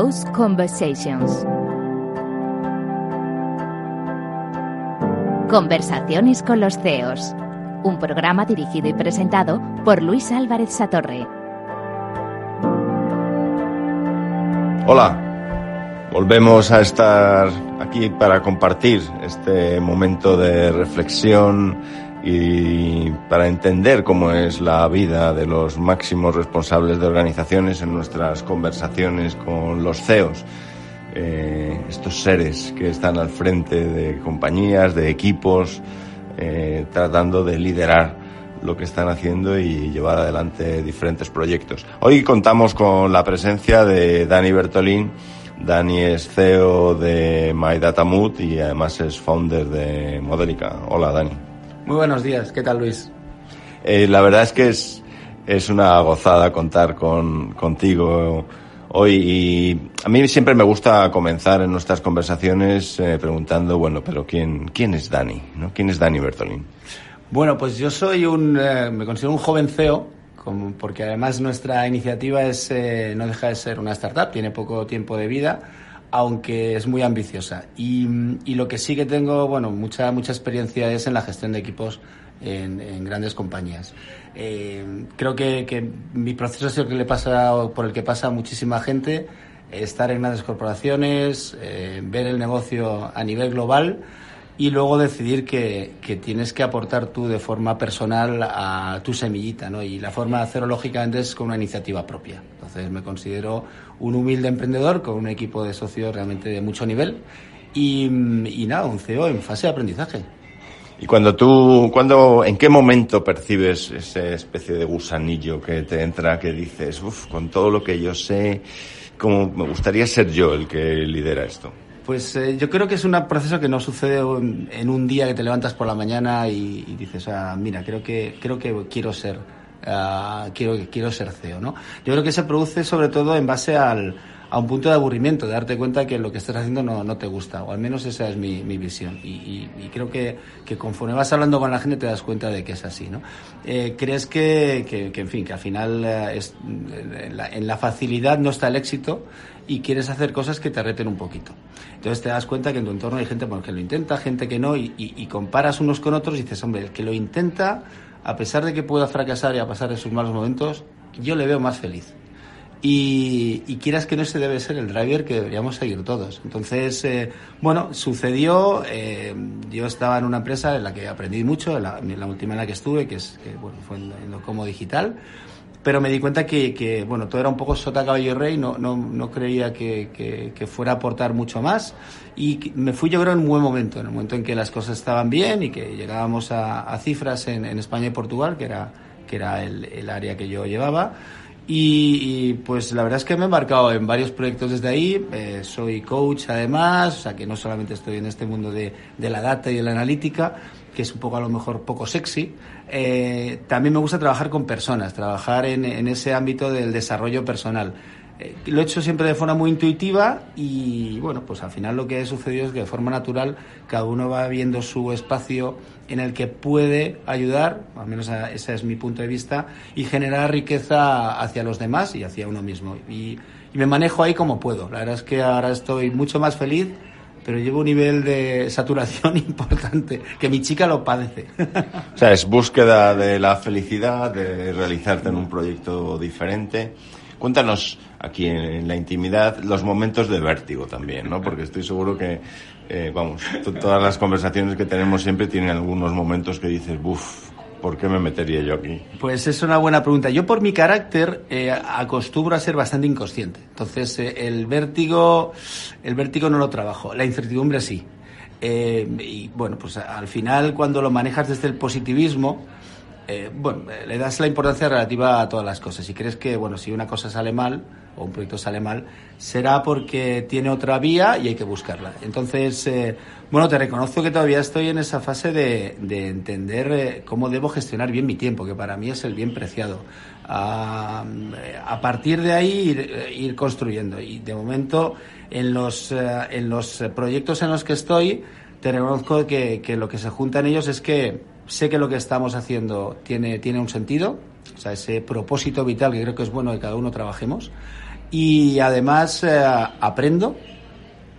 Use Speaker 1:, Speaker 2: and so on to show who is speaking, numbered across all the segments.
Speaker 1: Conversations. Conversaciones con los CEOs. Un programa dirigido y presentado por Luis Álvarez Satorre.
Speaker 2: Hola, volvemos a estar aquí para compartir este momento de reflexión y para entender cómo es la vida de los máximos responsables de organizaciones en nuestras conversaciones con los CEOs. Eh, estos seres que están al frente de compañías, de equipos, eh, tratando de liderar lo que están haciendo y llevar adelante diferentes proyectos. Hoy contamos con la presencia de Dani Bertolín. Dani es CEO de MyDataMood y además es founder de Modelica. Hola, Dani.
Speaker 3: Muy buenos días, ¿qué tal Luis?
Speaker 2: Eh, la verdad es que es, es una gozada contar con, contigo hoy y a mí siempre me gusta comenzar en nuestras conversaciones eh, preguntando, bueno, pero ¿quién, quién es Dani? ¿no? ¿Quién es Dani Bertolín?
Speaker 3: Bueno, pues yo soy un, eh, me considero un joven CEO, como, porque además nuestra iniciativa es, eh, no deja de ser una startup, tiene poco tiempo de vida, aunque es muy ambiciosa. Y, lo que sí que tengo, bueno, mucha, mucha experiencia es en la gestión de equipos en, grandes compañías. Eh, creo que, mi proceso es el que le pasa, por el que pasa a muchísima gente, estar en grandes corporaciones, eh, ver el negocio a nivel global y luego decidir que, que, tienes que aportar tú de forma personal a tu semillita, ¿no? Y la forma de hacerlo, lógicamente, es con una iniciativa propia. Entonces, me considero un humilde emprendedor con un equipo de socios realmente de mucho nivel y, nada, un CEO en fase de aprendizaje.
Speaker 2: Y cuando tú, cuando, ¿en qué momento percibes esa especie de gusanillo que te entra, que dices, uff, con todo lo que yo sé, como me gustaría ser yo el que lidera esto?
Speaker 3: Pues eh, yo creo que es un proceso que no sucede en, un día que te levantas por la mañana y, dices, ah, mira, creo que, creo que quiero ser, uh, quiero, quiero ser CEO, ¿no? Yo creo que se produce sobre todo en base a un punto de aburrimiento, de darte cuenta que lo que estás haciendo no, no te gusta, o al menos esa es mi, visión. Y, creo que, que conforme vas hablando con la gente te das cuenta de que es así, ¿no? Eh, crees que, que, en fin, que al final eh, en la facilidad no está el éxito y quieres hacer cosas que te reten un poquito. Entonces te das cuenta que en tu entorno hay gente bueno, que lo intenta, gente que no, y, comparas unos con otros y dices, hombre, el que lo intenta, a pesar de que pueda fracasar y a pasar esos malos momentos, yo le veo más feliz. Y, y, quieras que no se debe ser el driver que deberíamos seguir todos. Entonces, eh, bueno, sucedió, eh, yo estaba en una empresa en la que aprendí mucho, en la, última en la que estuve, que, es, bueno, fue en, en Locomo Digital, pero me di cuenta que, que, bueno, todo era un poco sota caballo y rey, no, no, no creía que, que, que, fuera a aportar mucho más y me fui yo creo en un buen momento, en el momento en que las cosas estaban bien y que llegábamos a, a cifras en, en España y Portugal, que era, que era el, el área que yo llevaba. Y, y, pues la verdad es que me he embarcado en varios proyectos desde ahí. Eh, soy coach además, o sea que no solamente estoy en este mundo de, de, la data y de la analítica, que es un poco a lo mejor poco sexy. Eh, también me gusta trabajar con personas, trabajar en, en ese ámbito del desarrollo personal. Eh, lo he hecho siempre de forma muy intuitiva y bueno, pues al final lo que ha sucedido es que de forma natural cada uno va viendo su espacio en el que puede ayudar, al menos ese es mi punto de vista, y generar riqueza hacia los demás y hacia uno mismo. Y, y me manejo ahí como puedo. La verdad es que ahora estoy mucho más feliz pero llevo un nivel de saturación importante, que mi chica lo padece.
Speaker 2: O sea, es búsqueda de la felicidad, de realizarte en un proyecto diferente. Cuéntanos aquí en la intimidad los momentos de vértigo también, ¿no? Porque estoy seguro que, eh, vamos, todas las conversaciones que tenemos siempre tienen algunos momentos que dices, buf, ¿Por qué me metería yo aquí?
Speaker 3: Pues es una buena pregunta. Yo por mi carácter eh, acostumbro a ser bastante inconsciente. Entonces eh, el vértigo, el vértigo no lo trabajo. La incertidumbre sí. Eh, y bueno, pues al final cuando lo manejas desde el positivismo, eh, bueno, le das la importancia relativa a todas las cosas. Si crees que, bueno, si una cosa sale mal o un proyecto sale mal, será porque tiene otra vía y hay que buscarla. Entonces, eh, bueno, te reconozco que todavía estoy en esa fase de, de entender eh, cómo debo gestionar bien mi tiempo, que para mí es el bien preciado. A, a partir de ahí ir, construyendo. Y de momento, en los, en los proyectos en los que estoy, te reconozco que lo que se junta en ellos es que sé que lo que estamos haciendo tiene, tiene un sentido, o sea, ese propósito vital que creo que es bueno que cada uno trabajemos. Y además eh, aprendo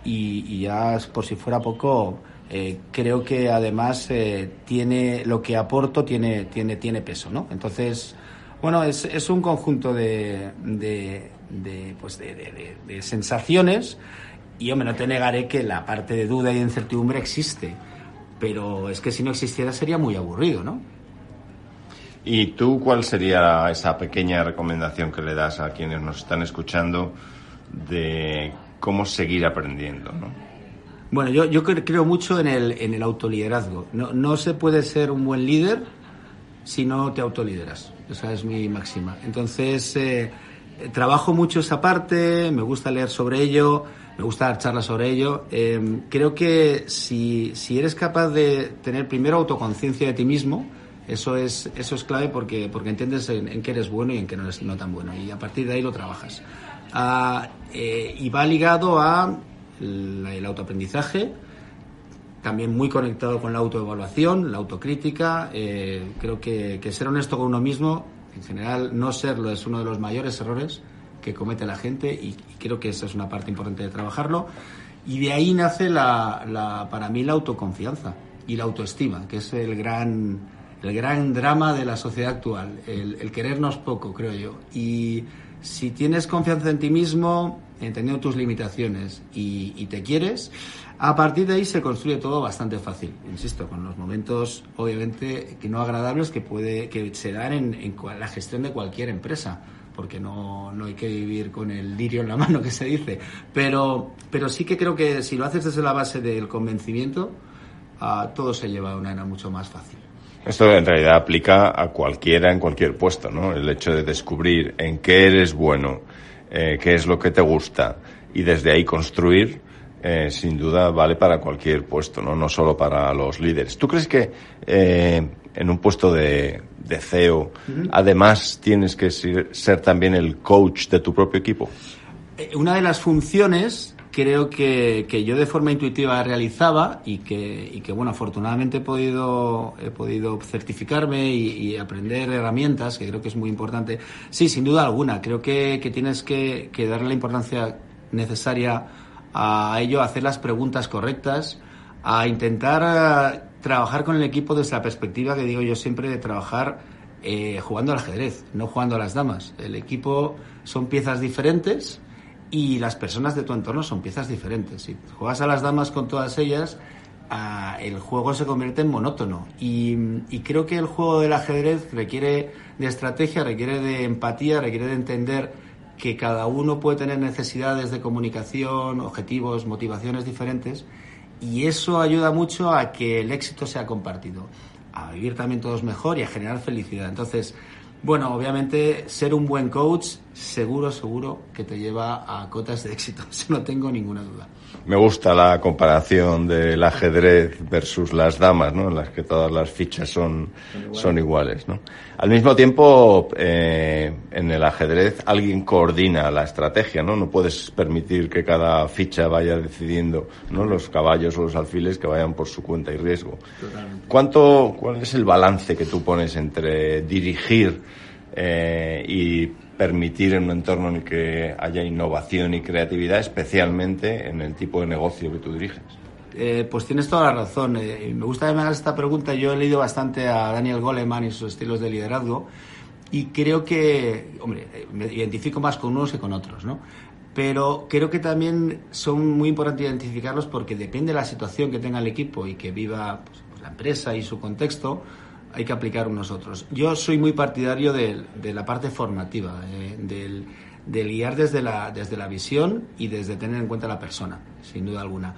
Speaker 3: y, ya por si fuera poco, eh, creo que además eh, tiene lo que aporto tiene, tiene, tiene peso, ¿no? Entonces, bueno, es, es un conjunto de, de, de pues de, de, sensaciones y, hombre, no te negaré que la parte de duda y de incertidumbre existe, pero es que si no existiera sería muy aburrido, ¿no?
Speaker 2: ¿Y tú cuál sería esa pequeña recomendación que le das a quienes nos están escuchando de cómo seguir aprendiendo? ¿no?
Speaker 3: Bueno, yo, yo creo mucho en el, en el autoliderazgo. No, no se puede ser un buen líder si no te autolideras. Esa es mi máxima. Entonces, eh, trabajo mucho esa parte, me gusta leer sobre ello, me gusta dar charlas sobre ello. Eh, creo que si, si eres capaz de tener primero autoconciencia de ti mismo, eso es, eso es clave porque, porque entiendes en, en qué eres bueno y en qué no eres no tan bueno. Y a partir de ahí lo trabajas. Ah, eh, y va ligado a el autoaprendizaje, también muy conectado con la autoevaluación, la autocrítica. Eh, creo que, ser honesto con uno mismo, en general, no serlo es uno de los mayores errores que comete la gente y, creo que esa es una parte importante de trabajarlo. Y de ahí nace la, para mí la autoconfianza y la autoestima, que es el gran el gran drama de la sociedad actual, el, querernos poco, creo yo. Y si tienes confianza en ti mismo, entendiendo tus limitaciones y, te quieres, a partir de ahí se construye todo bastante fácil. Insisto, con los momentos, obviamente, que no agradables que, puede, que se dan en, la gestión de cualquier empresa porque no, no, hay que vivir con el lirio en la mano, que se dice. Pero, pero sí que creo que si lo haces desde la base del convencimiento, a todo se lleva de una manera mucho más fácil.
Speaker 2: Esto en realidad aplica a cualquiera en cualquier puesto, ¿no? El hecho de descubrir en qué eres bueno, eh, qué es lo que te gusta y desde ahí construir, eh, sin duda vale para cualquier puesto, ¿no? No solo para los líderes. ¿Tú crees que eh, en un puesto de, de CEO, además tienes que ser, ser también el coach de tu propio equipo?
Speaker 3: Una de las funciones creo que, que, yo de forma intuitiva realizaba y que, y que bueno, afortunadamente he podido, he podido certificarme y, aprender herramientas, que creo que es muy importante. Sí, sin duda alguna, creo que, que tienes que, que, darle la importancia necesaria a ello, a hacer las preguntas correctas, a intentar eh, trabajar con el equipo desde la perspectiva que digo yo siempre de trabajar eh, jugando al ajedrez, no jugando a las damas. El equipo son piezas diferentes y las personas de tu entorno son piezas diferentes. Si juegas a las damas con todas ellas, ah, el juego se convierte en monótono. Y, creo que el juego del ajedrez requiere de estrategia, requiere de empatía, requiere de entender que cada uno puede tener necesidades de comunicación, objetivos, motivaciones diferentes. Y eso ayuda mucho a que el éxito sea compartido, a vivir también todos mejor y a generar felicidad. Entonces, bueno, obviamente ser un buen coach seguro, seguro que te lleva a cotas de éxito, no tengo ninguna duda.
Speaker 2: Me gusta la comparación del ajedrez versus las damas, ¿no? En las que todas las fichas son, son iguales, ¿no? Al mismo tiempo, eh, en el ajedrez alguien coordina la estrategia, ¿no? No puedes permitir que cada ficha vaya decidiendo, ¿no? Los caballos o los alfiles que vayan por su cuenta y riesgo. Totalmente. ¿Cuánto, cuál es el balance que tú pones entre dirigir eh, y permitir en un entorno en el que haya innovación y creatividad, especialmente en el tipo de negocio que tú diriges?
Speaker 3: Eh, pues tienes toda la razón. Eh, me gusta que me hagas esta pregunta. Yo he leído bastante a Daniel Goleman y sus estilos de liderazgo y creo que, hombre, eh, me identifico más con unos que con otros, ¿no? Pero creo que también son muy importantes identificarlos porque depende de la situación que tenga el equipo y que viva pues, la empresa y su contexto, hay que aplicar unos otros. Yo soy muy partidario de, la parte formativa, eh, del, guiar desde la, desde la visión y desde tener en cuenta la persona, sin duda alguna.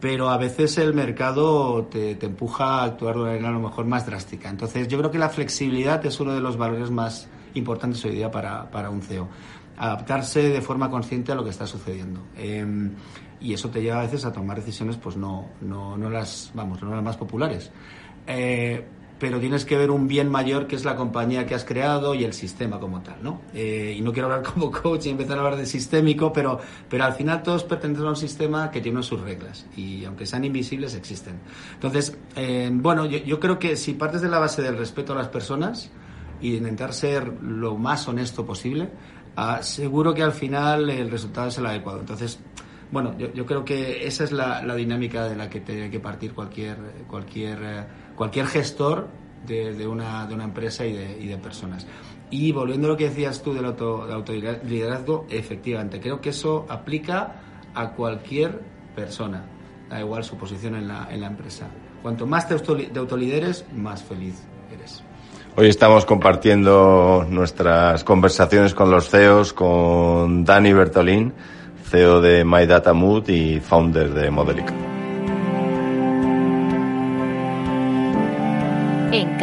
Speaker 3: Pero a veces el mercado te, te, empuja a actuar de una manera a lo mejor más drástica. Entonces yo creo que la flexibilidad es uno de los valores más importantes hoy día para, para un CEO. Adaptarse de forma consciente a lo que está sucediendo. Em, y eso te lleva a veces a tomar decisiones pues no, no, no las, vamos, no las más populares. Eh, pero tienes que ver un bien mayor que es la compañía que has creado y el sistema como tal, ¿no? Eh, y no quiero hablar como coach y empezar a hablar de sistémico, pero, pero al final todos pertenecen a un sistema que tiene sus reglas y aunque sean invisibles existen. Entonces, eh, bueno, yo, creo que si partes de la base del respeto a las personas, y intentar ser lo más honesto posible, ah, seguro que al final el resultado es el adecuado. Entonces, bueno, yo, creo que esa es la, dinámica de la que tiene que partir cualquier, cualquier, eh, cualquier gestor de, una, de una empresa y de, personas. Y volviendo a lo que decías tú del, auto, del autoliderazgo, efectivamente, creo que eso aplica a cualquier persona, da igual su posición en la, en la empresa. Cuanto más te, autolideres, más feliz eres.
Speaker 2: Hoy estamos compartiendo nuestras conversaciones con los CEOs, con Dani Bertolín, CEO de MyDataMood y founder de Modelica.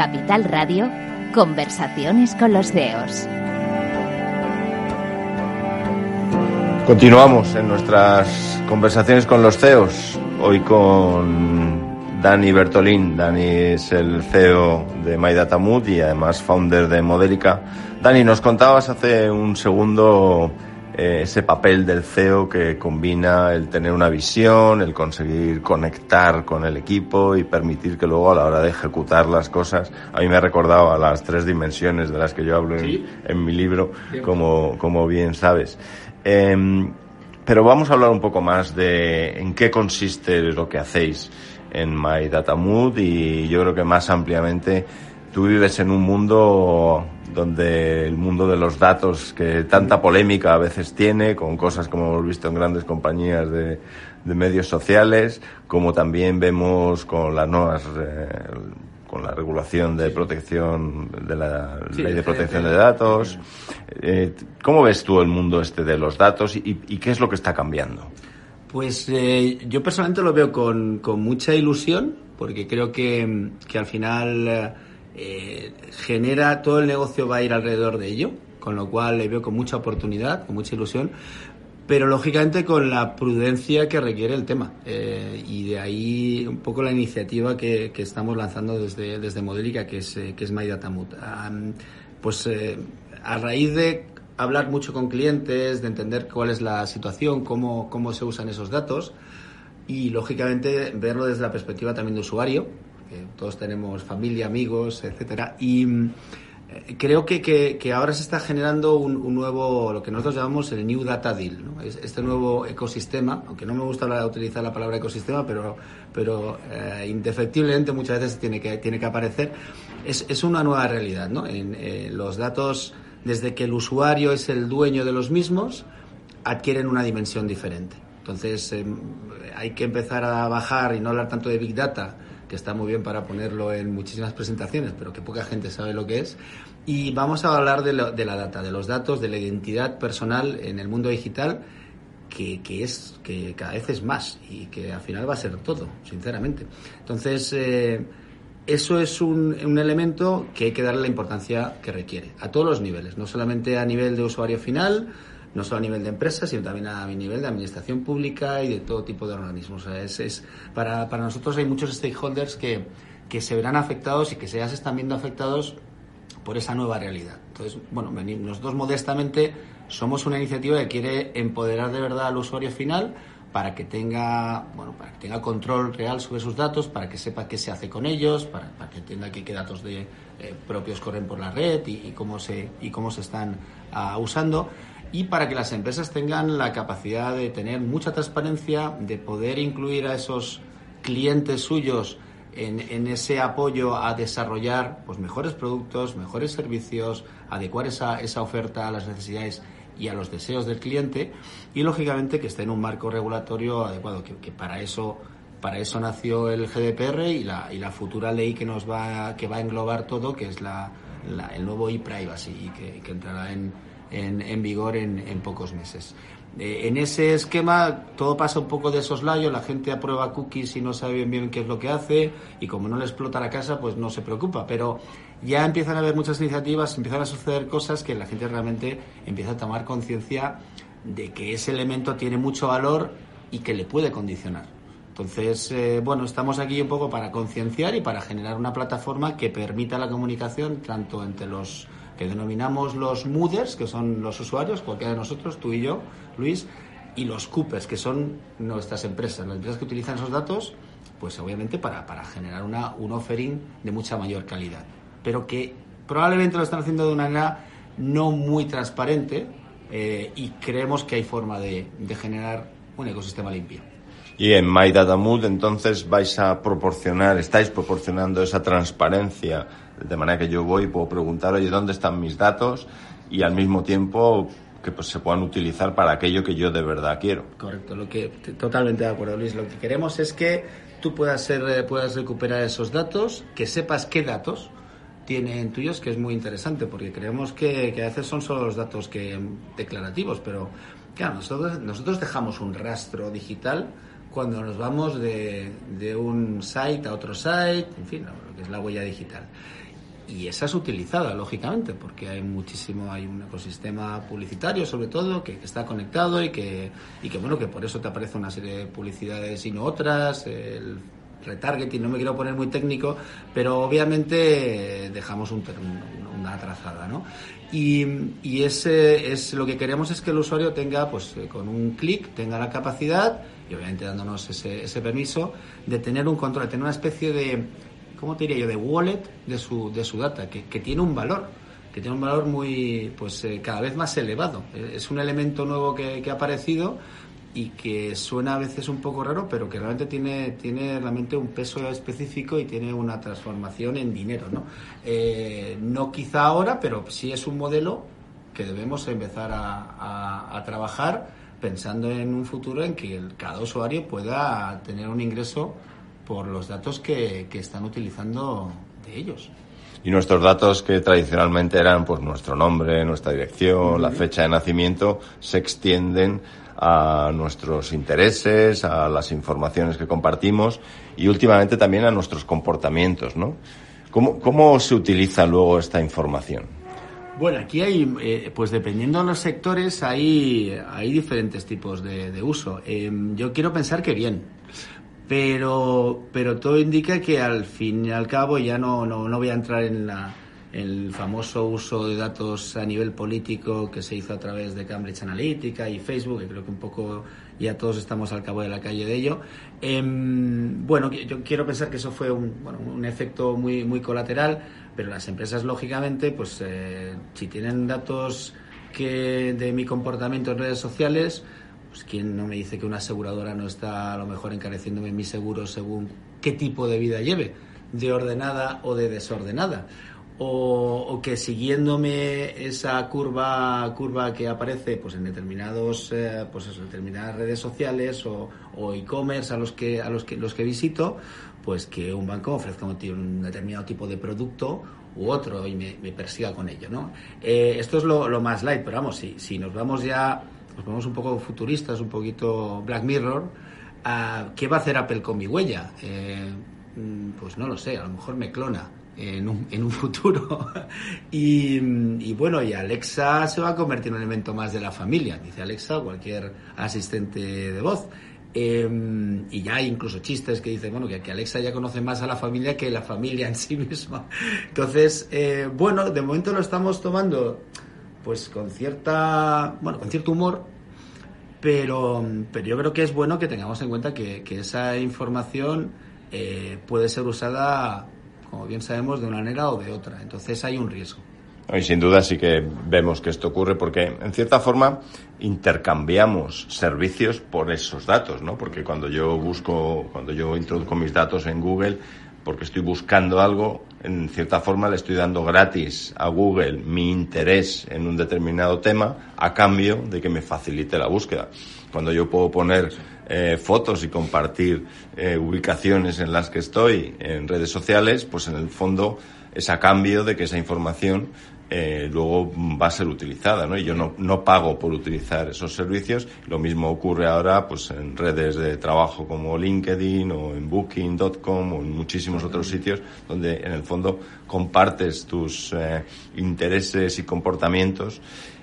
Speaker 1: Capital Radio, conversaciones con los CEOs.
Speaker 2: Continuamos en nuestras conversaciones con los CEOs, hoy con Dani Bertolín. Dani es el CEO de MyDataMood y además founder de Modelica. Dani, nos contabas hace un segundo eh, ese papel del CEO que combina el tener una visión, el conseguir conectar con el equipo y permitir que luego a la hora de ejecutar las cosas, a mí me ha recordado a las tres dimensiones de las que yo hablo en, mi libro, como, como bien sabes. Em, pero vamos a hablar un poco más de en qué consiste lo que hacéis en My Data Mood y yo creo que más ampliamente tú vives en un mundo donde el mundo de los datos que tanta polémica a veces tiene con cosas como hemos visto en grandes compañías de, medios sociales como también vemos con las nuevas eh, con la regulación de protección de la ley de protección de datos eh, ¿cómo ves tú el mundo este de los datos y qué es lo que está cambiando?
Speaker 3: Pues eh, yo personalmente lo veo con, mucha ilusión, porque creo que, al final eh, genera, todo el negocio va a ir alrededor de ello, con lo cual le veo con mucha oportunidad, con mucha ilusión, pero lógicamente con la prudencia que requiere el tema. Eh, y de ahí un poco la iniciativa que, estamos lanzando desde, desde Modelica, que es, que es pues a raíz de hablar mucho con clientes, de entender cuál es la situación, cómo, cómo se usan esos datos y, lógicamente, verlo desde la perspectiva también de usuario. Todos tenemos familia, amigos, etcétera. Y eh, creo que, que, ahora se está generando un, nuevo, lo que nosotros llamamos el New Data Deal, ¿no? este nuevo ecosistema, aunque no me gusta utilizar la palabra ecosistema, pero, pero eh, indefectiblemente muchas veces tiene que, tiene que aparecer, es, es una nueva realidad. ¿no? En, eh, los datos desde que el usuario es el dueño de los mismos, adquieren una dimensión diferente. Entonces, em, hay que empezar a bajar y no hablar tanto de Big Data, que está muy bien para ponerlo en muchísimas presentaciones, pero que poca gente sabe lo que es. Y vamos a hablar de, la data, de los datos, de la identidad personal en el mundo digital, que, es que cada vez es más y que al final va a ser todo, sinceramente. Entonces, eh, eso es un, un, elemento que hay que darle la importancia que requiere, a todos los niveles, no solamente a nivel de usuario final, no solo a nivel de empresa, sino también a nivel de administración pública y de todo tipo de organismos. es, es, para, para nosotros hay muchos stakeholders que, que se verán afectados y que se ya se están viendo afectados por esa nueva realidad. Entonces, bueno, nosotros modestamente somos una iniciativa que quiere empoderar de verdad al usuario final, para que tenga bueno para que tenga control real sobre sus datos para que sepa qué se hace con ellos para, que entienda qué, datos de, eh, propios corren por la red y, cómo se y cómo se están ah, usando y para que las empresas tengan la capacidad de tener mucha transparencia de poder incluir a esos clientes suyos en, en, ese apoyo a desarrollar pues mejores productos, mejores servicios, adecuar esa, esa oferta a las necesidades y a los deseos del cliente y lógicamente que esté en un marco regulatorio adecuado, que, para eso para eso nació el GDPR y la, y la futura ley que nos va que va a englobar todo, que es la, el nuevo e-privacy que, que entrará en, en, en vigor en, en pocos meses. Eh, en ese esquema todo pasa un poco de soslayo, la gente aprueba cookies y no sabe bien bien qué es lo que hace y como no le explota la casa pues no se preocupa, pero ya empiezan a haber muchas iniciativas, empiezan a suceder cosas que la gente realmente empieza a tomar conciencia de que ese elemento tiene mucho valor y que le puede condicionar. Entonces, eh, bueno, estamos aquí un poco para concienciar y para generar una plataforma que permita la comunicación tanto entre los que denominamos los mooders, que son los usuarios, cualquiera de nosotros, tú y yo, Luis, y los coopers, que son nuestras empresas, las empresas que utilizan esos datos, pues obviamente para, para generar una, un offering de mucha mayor calidad, pero que probablemente lo están haciendo de una manera no muy transparente eh, y creemos que hay forma de, de generar un ecosistema limpio.
Speaker 2: Y en My Data Mood, entonces vais a proporcionar, estáis proporcionando esa transparencia, de manera que yo voy y puedo preguntar, oye, ¿dónde están mis datos? Y al mismo tiempo que pues, se puedan utilizar para aquello que yo de verdad quiero.
Speaker 3: Correcto, lo que totalmente de acuerdo, Luis. Lo que queremos es que tú puedas ser, eh, puedas recuperar esos datos, que sepas qué datos tienen tuyos, que es muy interesante, porque creemos que, que a veces son solo los datos que declarativos, pero claro, nosotros, nosotros dejamos un rastro digital cuando nos vamos de, de un site a otro site, en fin, lo que es la huella digital. Y esa es utilizada, lógicamente, porque hay muchísimo, hay un ecosistema publicitario, sobre todo, que, está conectado y que, y que, bueno, que por eso te aparece una serie de publicidades y no otras, el retargeting, no me quiero poner muy técnico, pero obviamente dejamos un, una trazada, ¿no? Y, y ese es lo que queremos es que el usuario tenga, pues, eh, con un clic, tenga la capacidad y obviamente dándonos ese, ese permiso de tener un control, de tener una especie de, ¿cómo te diría yo?, de wallet de su, de su data, que, que tiene un valor, que tiene un valor muy, pues eh, cada vez más elevado. Eh, es un elemento nuevo que, que, ha aparecido y que suena a veces un poco raro, pero que realmente tiene, tiene realmente un peso específico y tiene una transformación en dinero, ¿no? Eh, no quizá ahora, pero sí es un modelo que debemos empezar a, a, a trabajar pensando en un futuro en que cada usuario pueda tener un ingreso por los datos que, que están utilizando de ellos.
Speaker 2: Y nuestros datos que tradicionalmente eran pues nuestro nombre, nuestra dirección, la fecha de nacimiento, se extienden a nuestros intereses, a las informaciones que compartimos y últimamente también a nuestros comportamientos, ¿no? ¿Cómo, cómo se utiliza luego esta información?
Speaker 3: Bueno, aquí hay, eh, pues dependiendo de los sectores, hay, hay diferentes tipos de, de uso. Eh, yo quiero pensar que bien, pero, pero todo indica que al fin y al cabo ya no, no, no voy a entrar en la, el famoso uso de datos a nivel político que se hizo a través de Cambridge Analytica y Facebook, que creo que un poco ya todos estamos al cabo de la calle de ello. Eh, bueno, yo quiero pensar que eso fue un, bueno, un efecto muy, muy colateral pero las empresas, lógicamente, pues eh, si tienen datos que de mi comportamiento en redes sociales, pues quién no me dice que una aseguradora no está a lo mejor encareciéndome mi seguro según qué tipo de vida lleve, de ordenada o de desordenada. O, que siguiéndome esa curva curva que aparece pues en determinados eh, pues eso, determinadas redes sociales o, e-commerce a los que a los que los que visito pues que un banco ofrezca un, determinado tipo de producto u otro y me, me persiga con ello, ¿no? Eh, esto es lo, lo, más light, pero vamos, si, si nos vamos ya, nos vamos un poco futuristas, un poquito Black Mirror, uh, ¿qué va a hacer Apple con mi huella? Eh, mm, pues no lo sé, a lo mejor me clona en un, en un futuro. y, bueno, y Alexa se va a convertir en un elemento más de la familia, dice Alexa cualquier asistente de voz. Eh, y ya hay incluso chistes que dicen, bueno, que, que, Alexa ya conoce más a la familia que la familia en sí misma. Entonces, eh, bueno, de momento lo estamos tomando pues con cierta, bueno, con cierto humor, pero, pero yo creo que es bueno que tengamos en cuenta que, que esa información eh, puede ser usada, como bien sabemos, de una manera o de otra. Entonces hay un riesgo.
Speaker 2: Y sin duda sí que vemos que esto ocurre porque, en cierta forma, intercambiamos servicios por esos datos, ¿no? Porque cuando yo busco, cuando yo introduzco mis datos en Google, porque estoy buscando algo, en cierta forma le estoy dando gratis a Google mi interés en un determinado tema a cambio de que me facilite la búsqueda. Cuando yo puedo poner eh, fotos y compartir eh, ubicaciones en las que estoy en redes sociales, pues en el fondo es a cambio de que esa información eh, luego va a ser utilizada, ¿no? Y yo no, no pago por utilizar esos servicios. Lo mismo ocurre ahora, pues, en redes de trabajo como LinkedIn o en Booking.com o en muchísimos otros sitios donde, en el fondo, compartes tus eh, intereses y comportamientos.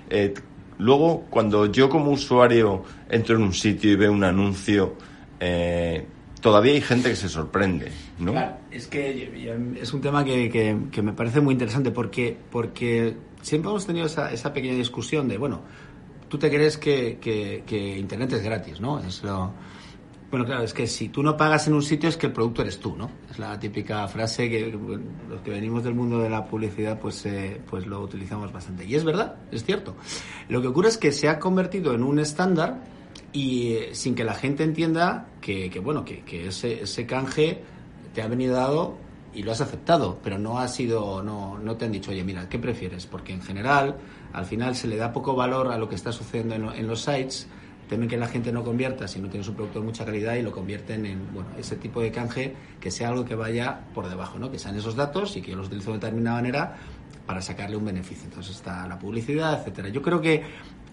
Speaker 2: Eh, luego, cuando yo como usuario entro en un sitio y veo un anuncio, todavía hay gente que se sorprende, ¿no?
Speaker 3: Claro, es que es un tema que, que, que, me parece muy interesante porque, porque siempre hemos tenido esa, esa pequeña discusión de, bueno, tú te crees que, que, Internet es gratis, ¿no? Es lo... Bueno, claro, es que si tú no pagas en un sitio es que el producto eres tú, ¿no? Es la típica frase que los que venimos del mundo de la publicidad pues, eh, pues lo utilizamos bastante. Y es verdad, es cierto. Lo que ocurre es que se ha convertido en un estándar y eh, sin que la gente entienda que, bueno, que, ese, ese canje te ha venido dado y lo has aceptado, pero no ha sido, no, no te han dicho, oye, mira, ¿qué prefieres? Porque en general, al final se le da poco valor a lo que está sucediendo en, los sites temen que la gente no convierta si no tienes un producto de mucha calidad y lo convierten en bueno, ese tipo de canje que sea algo que vaya por debajo, ¿no? que sean esos datos y que yo los utilizo de determinada manera para sacarle un beneficio. Entonces está la publicidad, etcétera. Yo creo que,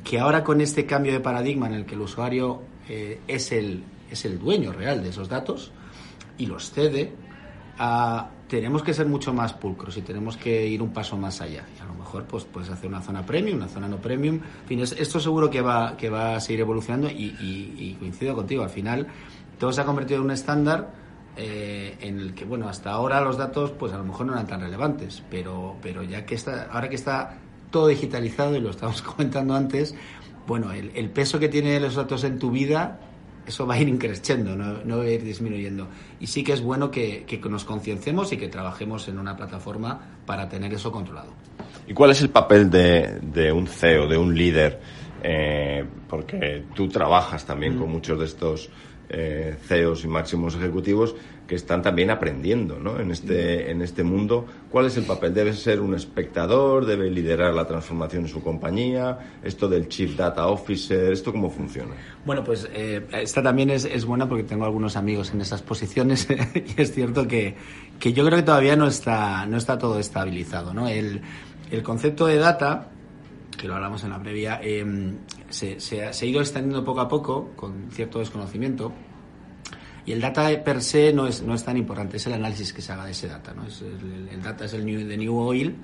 Speaker 3: que ahora con este cambio de paradigma en el que el usuario eh, es, el, es el dueño real de esos datos y los cede, a tenemos que ser mucho más pulcros y tenemos que ir un paso más allá. Y a lo mejor pues puedes hacer una zona premium, una zona no premium. En fin, esto seguro que va, que va a seguir evolucionando y, coincido contigo. Al final todo se ha convertido en un estándar eh, en el que, bueno, hasta ahora los datos pues a lo mejor no eran tan relevantes, pero, pero ya que está, ahora que está todo digitalizado y lo estábamos comentando antes, bueno, el, el peso que tienen los datos en tu vida eso va a ir increciendo, no, va a ir disminuyendo. Y sí que es bueno que, nos concienciemos y que trabajemos en una plataforma para tener eso controlado.
Speaker 2: ¿Y cuál es el papel de, un CEO, de un líder? Eh, porque tú trabajas también con mm. muchos de estos eh, CEOs y máximos ejecutivos que están también aprendiendo ¿no? en, este, en este mundo. ¿Cuál es el papel? ¿Debe ser un espectador? ¿Debe liderar la transformación en su compañía? ¿Esto del Chief Data Officer? ¿Esto cómo funciona?
Speaker 3: Bueno, pues eh, esta también es, es, buena porque tengo algunos amigos en esas posiciones y es cierto que, que, yo creo que todavía no está, no está todo estabilizado. ¿no? El, el concepto de data que lo hablamos en la previa, em, se, se, ha ido extendiendo poco a poco con cierto desconocimiento. Y el data per se no es, no es tan importante, es el análisis que se haga de ese data. ¿no? Es el, data es el new, the new oil,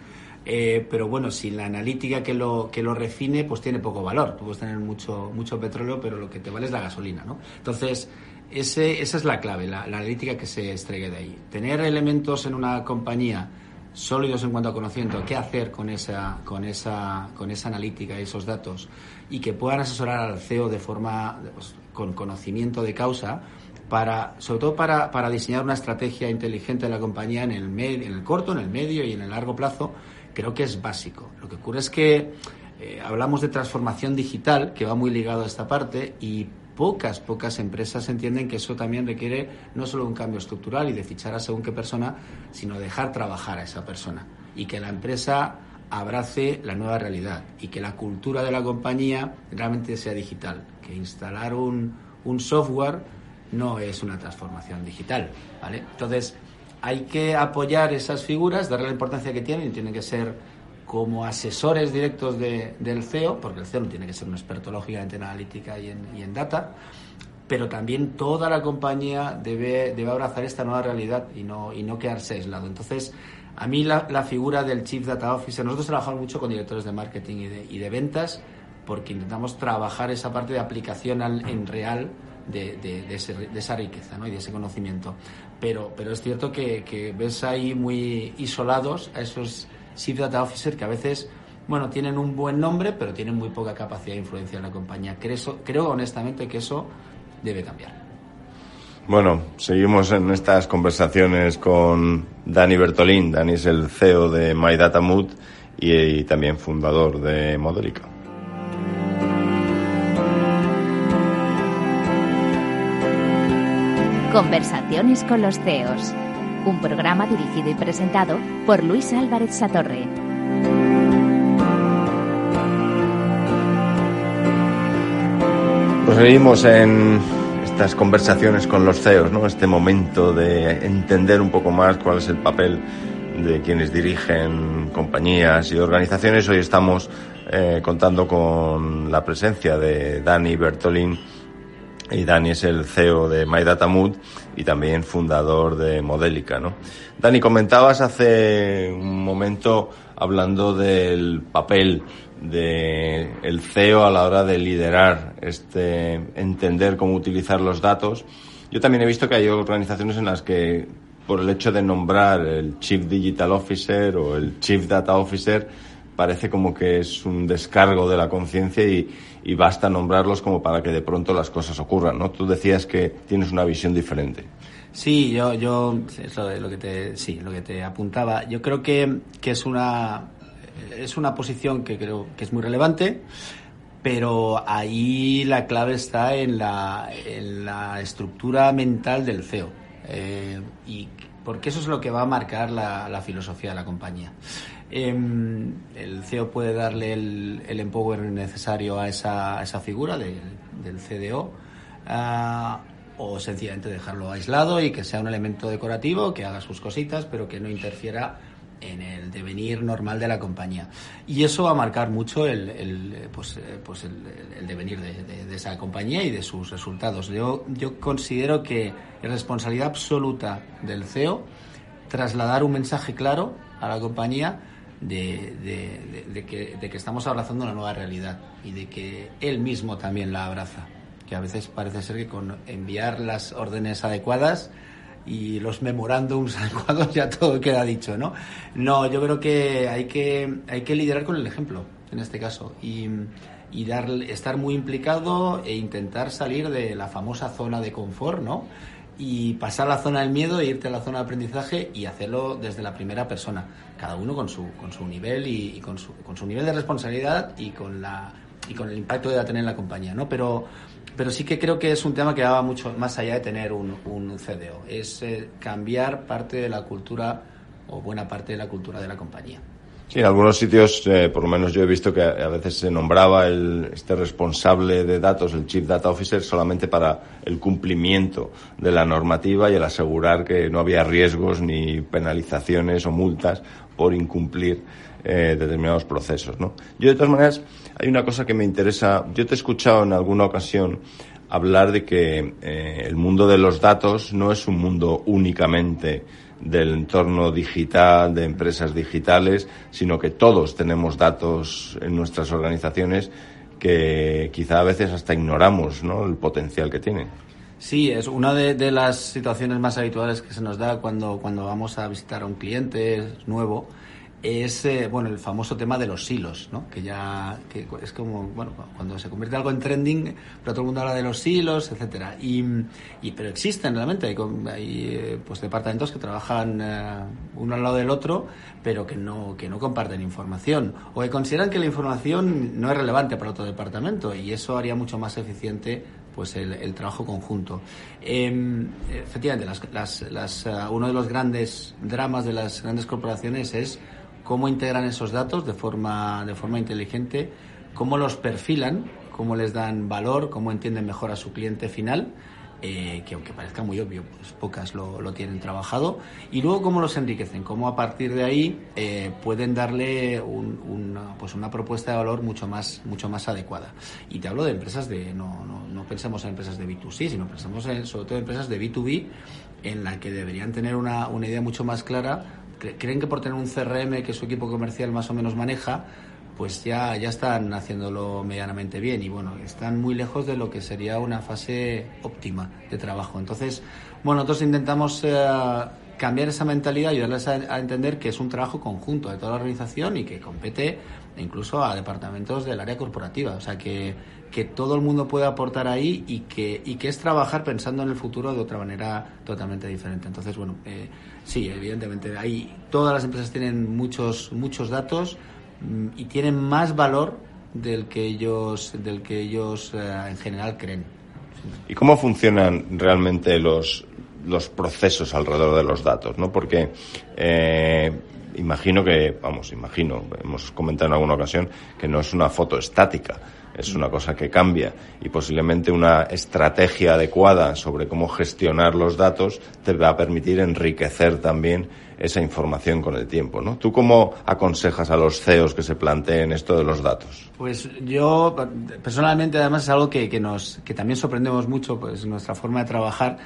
Speaker 3: eh, pero bueno, si la analítica que lo, que lo refine, pues tiene poco valor. Tú puedes tener mucho, mucho petróleo, pero lo que te vale es la gasolina. ¿no? Entonces, ese, esa es la clave, la, la analítica que se extrae de ahí. Tener elementos en una compañía sólidos en cuanto a conocimiento, qué hacer con esa, con esa, con esa analítica y esos datos y que puedan asesorar al CEO de forma pues, con conocimiento de causa para, sobre todo para, para, diseñar una estrategia inteligente de la compañía en el, en el corto, en el medio y en el largo plazo, creo que es básico. Lo que ocurre es que eh, hablamos de transformación digital, que va muy ligado a esta parte, y pocas, pocas empresas entienden que eso también requiere no solo un cambio estructural y de fichar a según qué persona, sino dejar trabajar a esa persona y que la empresa abrace la nueva realidad y que la cultura de la compañía realmente sea digital, que instalar un, un software no es una transformación digital, ¿vale? Entonces, hay que apoyar esas figuras, darle la importancia que tienen y tienen que ser como asesores directos del CEO, porque el CEO no tiene que ser un experto lógicamente en analítica y en, data, pero también toda la compañía debe, debe abrazar esta nueva realidad y no, y no quedarse aislado. Entonces, a mí la, figura del Chief Data Officer, nosotros trabajamos mucho con directores de marketing y de, y de ventas, porque intentamos trabajar esa parte de aplicación en real de, de, esa riqueza ¿no? y de ese conocimiento. Pero, pero es cierto que, que ves ahí muy isolados a esos Chief Data Officer que a veces, bueno, tienen un buen nombre, pero tienen muy poca capacidad de influencia en la compañía. Creo, creo honestamente que eso debe cambiar.
Speaker 2: Bueno, seguimos en estas conversaciones con Dani Bertolín. Dani es el CEO de MyDataMood y, y también fundador de Modelica.
Speaker 1: Conversaciones con los CEOs un programa dirigido y presentado por Luis Álvarez Satorre.
Speaker 2: Pues seguimos en estas conversaciones con los CEOs, ¿no? Este momento de entender un poco más cuál es el papel de quienes dirigen compañías y organizaciones. Hoy estamos eh, contando con la presencia de Dani Bertolín y Dani es el CEO de MyDataMood y también fundador de Modelica, ¿no? Dani, comentabas hace un momento hablando del papel de CEO a la hora de liderar este entender cómo utilizar los datos. Yo también he visto que hay organizaciones en las que por el hecho de nombrar el Chief Digital Officer o el Chief Data Officer parece como que es un descargo de la conciencia y, basta nombrarlos como para que de pronto las cosas ocurran, ¿no? Tú decías que tienes una visión diferente.
Speaker 3: Sí, yo, yo eso es lo que te, sí, lo que te apuntaba. Yo creo que, que es una es una posición que creo que es muy relevante, pero ahí la clave está en la, en la estructura mental del CEO. Eh, y porque eso es lo que va a marcar la, la filosofía de la compañía. Em, el CEO puede darle el, el empower necesario a esa, esa figura de, del CDO uh, o sencillamente dejarlo aislado y que sea un elemento decorativo, que haga sus cositas, pero que no interfiera en el devenir normal de la compañía. Y eso va a marcar mucho el, el pues, eh, pues el, devenir de, de, de, esa compañía y de sus resultados. Yo, yo considero que es responsabilidad absoluta del CEO trasladar un mensaje claro a la compañía de, que, estamos abrazando una nueva realidad y de que él mismo también la abraza. Que a veces parece ser que con enviar las órdenes adecuadas y los memorándums adecuados ya todo queda dicho, ¿no? No, yo creo que hay que, hay que liderar con el ejemplo, en este caso, y, estar muy implicado e intentar salir de la famosa zona de confort, ¿no? Y pasar la zona del miedo e irte a la zona de aprendizaje y hacerlo desde la primera persona, cada uno con su, con su nivel y, con, su, con su nivel de responsabilidad y con, la, y con el impacto que va a tener en la compañía, ¿no? Pero pero sí que creo que es un tema que va mucho más allá de tener un, un CDO. Es eh, cambiar parte de la cultura o buena parte de la cultura de la compañía.
Speaker 2: Sí, en algunos sitios, eh, por lo menos yo he visto que a veces se nombraba el, este responsable de datos, el Chief Data Officer, solamente para el cumplimiento de la normativa y el asegurar que no había riesgos ni penalizaciones o multas por incumplir eh, determinados procesos. ¿no? Yo, de todas maneras, hay una cosa que me interesa. Yo te he escuchado en alguna ocasión hablar de que eh, el mundo de los datos no es un mundo únicamente del entorno digital, de empresas digitales, sino que todos tenemos datos en nuestras organizaciones que quizá a veces hasta ignoramos ¿no? el potencial que tienen.
Speaker 3: Sí, es una de, de, las situaciones más habituales que se nos da cuando, cuando vamos a visitar a un cliente nuevo es eh, bueno el famoso tema de los silos, ¿no? que ya que es como bueno cuando se convierte algo en trending, pero todo el mundo habla de los silos, etcétera. Y, pero existen realmente hay, hay eh, pues departamentos que trabajan eh, uno al lado del otro, pero que no que no comparten información o que consideran que la información no es relevante para otro departamento y eso haría mucho más eficiente pues el, trabajo conjunto. Eh, efectivamente, las, las, las, uh, uno de los grandes dramas de las grandes corporaciones es cómo integran esos datos de forma, de forma inteligente, cómo los perfilan, cómo les dan valor, cómo entienden mejor a su cliente final, eh, que aunque parezca muy obvio, pues pocas lo, lo, tienen trabajado, y luego cómo los enriquecen, cómo a partir de ahí eh, pueden darle un, una, pues una propuesta de valor mucho más, mucho más adecuada. Y te hablo de empresas de, no, no, no pensemos en empresas de B2C, sino pensamos en, sobre todo en empresas de B2B, en la que deberían tener una, una idea mucho más clara creen que por tener un CRM que su equipo comercial más o menos maneja, pues ya, ya están haciéndolo medianamente bien y bueno, están muy lejos de lo que sería una fase óptima de trabajo. Entonces, bueno, nosotros intentamos eh, cambiar esa mentalidad, ayudarles a, entender que es un trabajo conjunto de toda la organización y que compete incluso a departamentos del área corporativa. O sea, que, que todo el mundo puede aportar ahí y que, y que es trabajar pensando en el futuro de otra manera totalmente diferente. Entonces, bueno, eh, sí, evidentemente, ahí todas las empresas tienen muchos, muchos datos mm, y tienen más valor del que ellos, del que ellos eh, en general creen.
Speaker 2: ¿Y cómo funcionan realmente los, los procesos alrededor de los datos? ¿no? Porque eh, imagino que, vamos, imagino, hemos comentado en alguna ocasión que no es una foto estática es una cosa que cambia y posiblemente una estrategia adecuada sobre cómo gestionar los datos te va a permitir enriquecer también esa información con el tiempo, ¿no? ¿Tú cómo aconsejas a los CEOs que se planteen esto de los datos?
Speaker 3: Pues yo personalmente además es algo que, que nos que también sorprendemos mucho pues nuestra forma de trabajar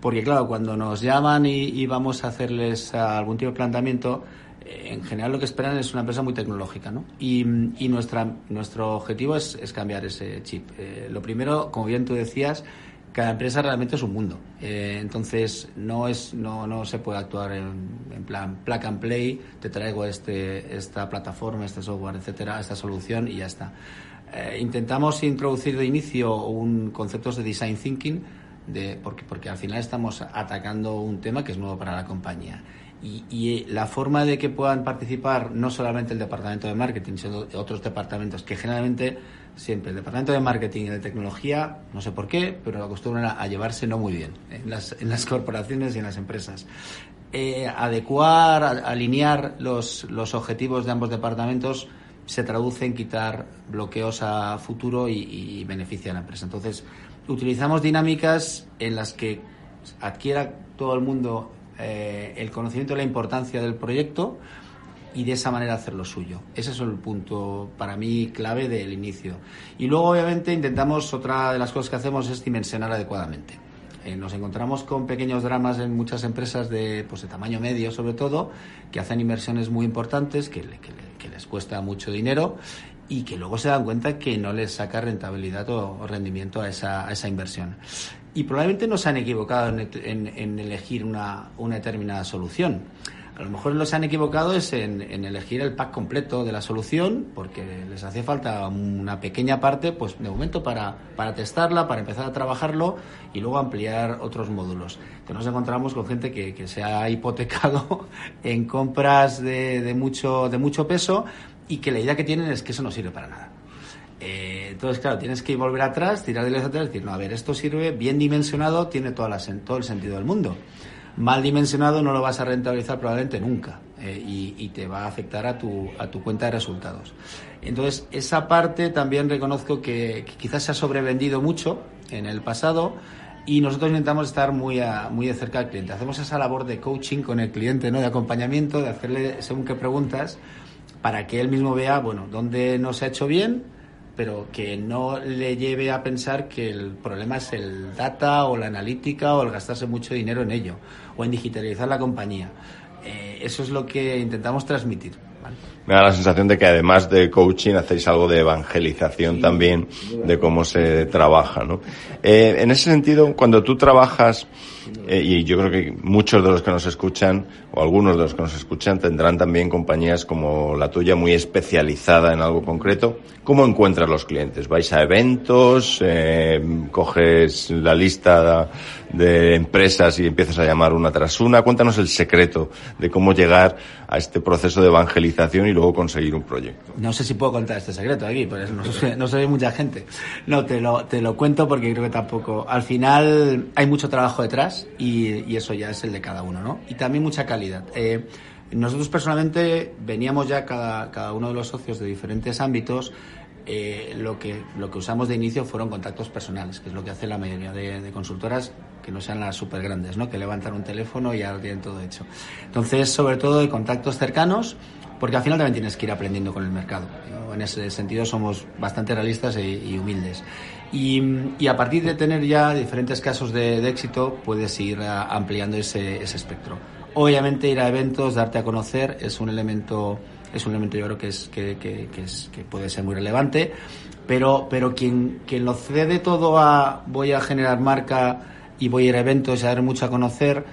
Speaker 3: porque claro cuando nos llaman y, y vamos a hacerles algún tipo de planteamiento en general lo que esperan es una empresa muy tecnológica, ¿no? Y, y nuestra, nuestro objetivo es, es, cambiar ese chip. Eh, lo primero, como bien tú decías, cada empresa realmente es un mundo. Eh, entonces, no, es, no, no se puede actuar en, plan plug and play, te traigo este, esta plataforma, este software, etcétera, esta solución y ya está. Eh, intentamos introducir de inicio un conceptos de design thinking, de, porque, porque al final estamos atacando un tema que es nuevo para la compañía. Y, y, la forma de que puedan participar no solamente el departamento de marketing, sino otros departamentos que generalmente siempre el departamento de marketing y de tecnología, no sé por qué, pero acostumbran a, llevarse no muy bien en las, en las corporaciones y en las empresas. Eh, adecuar, alinear los, los objetivos de ambos departamentos se traduce en quitar bloqueos a futuro y, y beneficia a la empresa. Entonces, utilizamos dinámicas en las que adquiera todo el mundo eh, el conocimiento de la importancia del proyecto, y de esa manera hacerlo suyo. Ese es el punto para mí clave del inicio. Y luego, obviamente, intentamos, otra de las cosas que hacemos es dimensionar adecuadamente. Eh, nos encontramos con pequeños dramas en muchas empresas de, pues, de tamaño medio, sobre todo, que hacen inversiones muy importantes, que, les cuesta mucho dinero y que luego se dan cuenta que no les saca rentabilidad o, rendimiento a esa, inversión. Y probablemente no se han equivocado en, elegir una, una determinada solución a lo mejor los han equivocado es en, elegir el pack completo de la solución, porque les hace falta una pequeña parte, pues de momento para, para testarla, para empezar a trabajarlo y luego ampliar otros módulos. Entonces nos encontramos con gente que, que se ha hipotecado en compras de, de, mucho, de mucho peso y que la idea que tienen es que eso no sirve para nada. Eh, entonces, claro, tienes que volver atrás, tirar de atrás y decir, no, a ver, esto sirve bien dimensionado, tiene toda la, todo el sentido del mundo mal dimensionado no lo vas a rentabilizar probablemente nunca eh, y, te va a afectar a tu, a tu cuenta de resultados. Entonces, esa parte también reconozco que, quizás se ha sobrevendido mucho en el pasado y nosotros intentamos estar muy, a, muy de cerca del cliente. Hacemos esa labor de coaching con el cliente, ¿no? de acompañamiento, de hacerle según qué preguntas para que él mismo vea, bueno, dónde no se ha hecho bien, pero que no le lleve a pensar que el problema es el data o la analítica o el gastarse mucho dinero en ello o en digitalizar la compañía. Eh, eso es lo que intentamos transmitir. ¿vale?
Speaker 2: Me da la sensación de que además de coaching hacéis algo de evangelización sí, también de cómo se trabaja, ¿no? Eh, en ese sentido, cuando tú trabajas, eh, y yo creo que muchos de los que nos escuchan, o algunos de los que nos escuchan, tendrán también compañías como la tuya muy especializada en algo concreto. ¿Cómo encuentras los clientes? ¿Vais a eventos? Eh, ¿Coges la lista de empresas y empiezas a llamar una tras una? Cuéntanos el secreto de cómo llegar a este proceso de evangelización y luego conseguir un proyecto.
Speaker 3: No sé si puedo contar este secreto aquí, pues no, sé, no soy mucha gente. No, te lo, te lo cuento porque creo que tampoco. Al final hay mucho trabajo detrás y, y eso ya es el de cada uno, ¿no? Y también mucha calidad. Eh, nosotros personalmente veníamos ya cada, cada uno de los socios de diferentes ámbitos eh, lo, que, lo que usamos de inicio fueron contactos personales, que es lo que hace la mayoría de, de consultoras, que no sean las súper grandes, ¿no? que levantan un teléfono y ya lo tienen todo hecho. Entonces, sobre todo de contactos cercanos, porque al final también tienes que ir aprendiendo con el mercado. ¿no? En ese sentido somos bastante realistas y, y humildes. Y, y, a partir de tener ya diferentes casos de, de éxito, puedes ir a, ampliando ese, ese espectro. Obviamente ir a eventos, darte a conocer, es un elemento es un elemento yo creo que es que, que, que, es, que puede ser muy relevante pero pero quien, quien lo cede todo a voy a generar marca y voy a ir a eventos y a dar mucho a conocer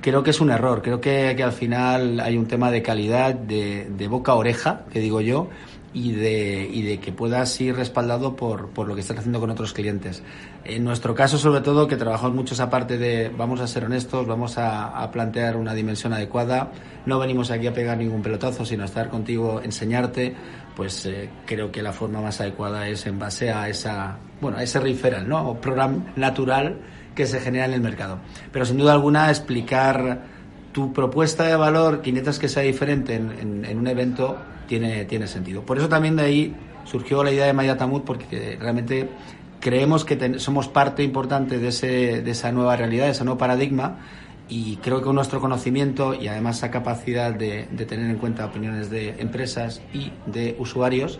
Speaker 3: creo que es un error creo que, que al final hay un tema de calidad de, de boca a oreja que digo yo y de, y de que puedas ir respaldado por, por lo que estás haciendo con otros clientes. En nuestro caso, sobre todo, que trabajamos mucho esa parte de vamos a ser honestos, vamos a, a plantear una dimensión adecuada, no venimos aquí a pegar ningún pelotazo, sino a estar contigo, enseñarte, pues eh, creo que la forma más adecuada es en base a esa, bueno, a ese referral, ¿no? O programa natural que se genera en el mercado. Pero sin duda alguna explicar tu propuesta de valor que intentas que sea diferente en, en, en un evento tiene, tiene sentido. Por eso también de ahí surgió la idea de Mayatamut, porque realmente creemos que ten, somos parte importante de, ese, de esa nueva realidad, de ese nuevo paradigma, y creo que con nuestro conocimiento y además esa capacidad de, de tener en cuenta opiniones de empresas y de usuarios,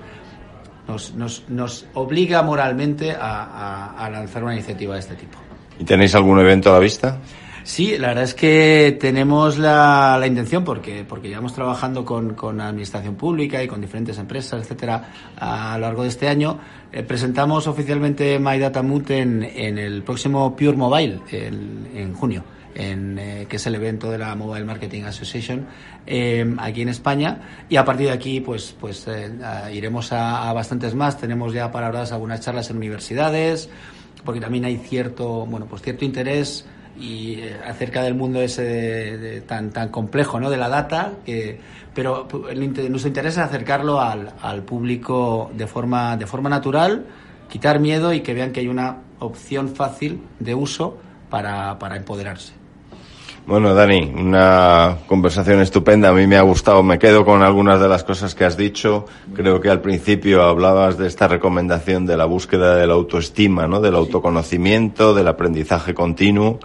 Speaker 3: nos, nos, nos obliga moralmente a, a, a lanzar una iniciativa de este tipo.
Speaker 2: ¿Y tenéis algún evento a la vista?
Speaker 3: Sí, la verdad es que tenemos la, la intención, porque, porque llevamos trabajando con, con administración pública y con diferentes empresas, etcétera, a lo largo de este año. Eh, presentamos oficialmente My Data en, en el próximo Pure Mobile, en junio. En, eh, que es el evento de la Mobile Marketing Association eh, aquí en España y a partir de aquí pues pues eh, iremos a, a, bastantes más tenemos ya ahora algunas charlas en universidades porque también hay cierto bueno pues cierto interés y eh, acerca del mundo ese de, tan tan complejo no de la data que pero nuestro interés es acercarlo al, al público de forma de forma natural quitar miedo y que vean que hay una opción fácil de uso para, para empoderarse
Speaker 2: bueno, Dani, una conversación estupenda. A mí me ha gustado. Me quedo con algunas de las cosas que has dicho. Creo que al principio hablabas de esta recomendación de la búsqueda de la autoestima, ¿no? Del autoconocimiento, del aprendizaje continuo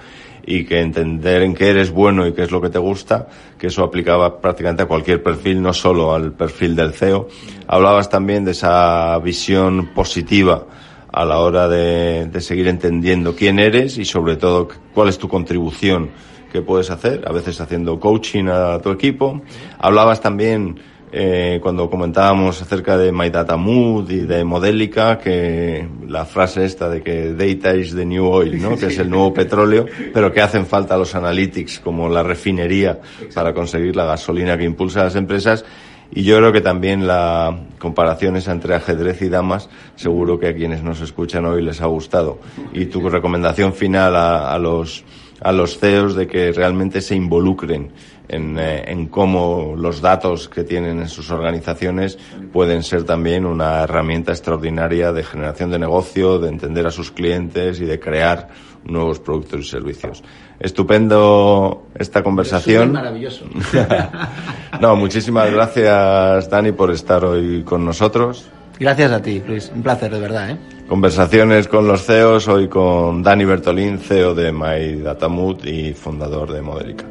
Speaker 2: y que entender en qué eres bueno y qué es lo que te gusta, que eso aplicaba prácticamente a cualquier perfil, no solo al perfil del CEO. Hablabas también de esa visión positiva a la hora de, de seguir entendiendo quién eres y sobre todo cuál es tu contribución que puedes hacer, a veces haciendo coaching a tu equipo. Hablabas también eh, cuando comentábamos acerca de My Data Mood y de Modélica, que la frase esta de que data is the new oil, ¿no? que es el nuevo petróleo, pero que hacen falta los analytics como la refinería para conseguir la gasolina que impulsa a las empresas. Y yo creo que también la comparación esa entre ajedrez y damas, seguro que a quienes nos escuchan hoy les ha gustado. Y tu recomendación final a, a los a los CEOs de que realmente se involucren en, eh, en, cómo los datos que tienen en sus organizaciones pueden ser también una herramienta extraordinaria de generación de negocio, de entender a sus clientes y de crear nuevos productos y servicios. Estupendo esta conversación.
Speaker 3: maravilloso.
Speaker 2: no, muchísimas gracias, Dani, por estar hoy con nosotros.
Speaker 3: Gracias a ti, Luis. Un placer, de verdad. ¿eh?
Speaker 2: Conversaciones con los CEOs, hoy con Dani Bertolín, CEO de My y fundador de Modelica.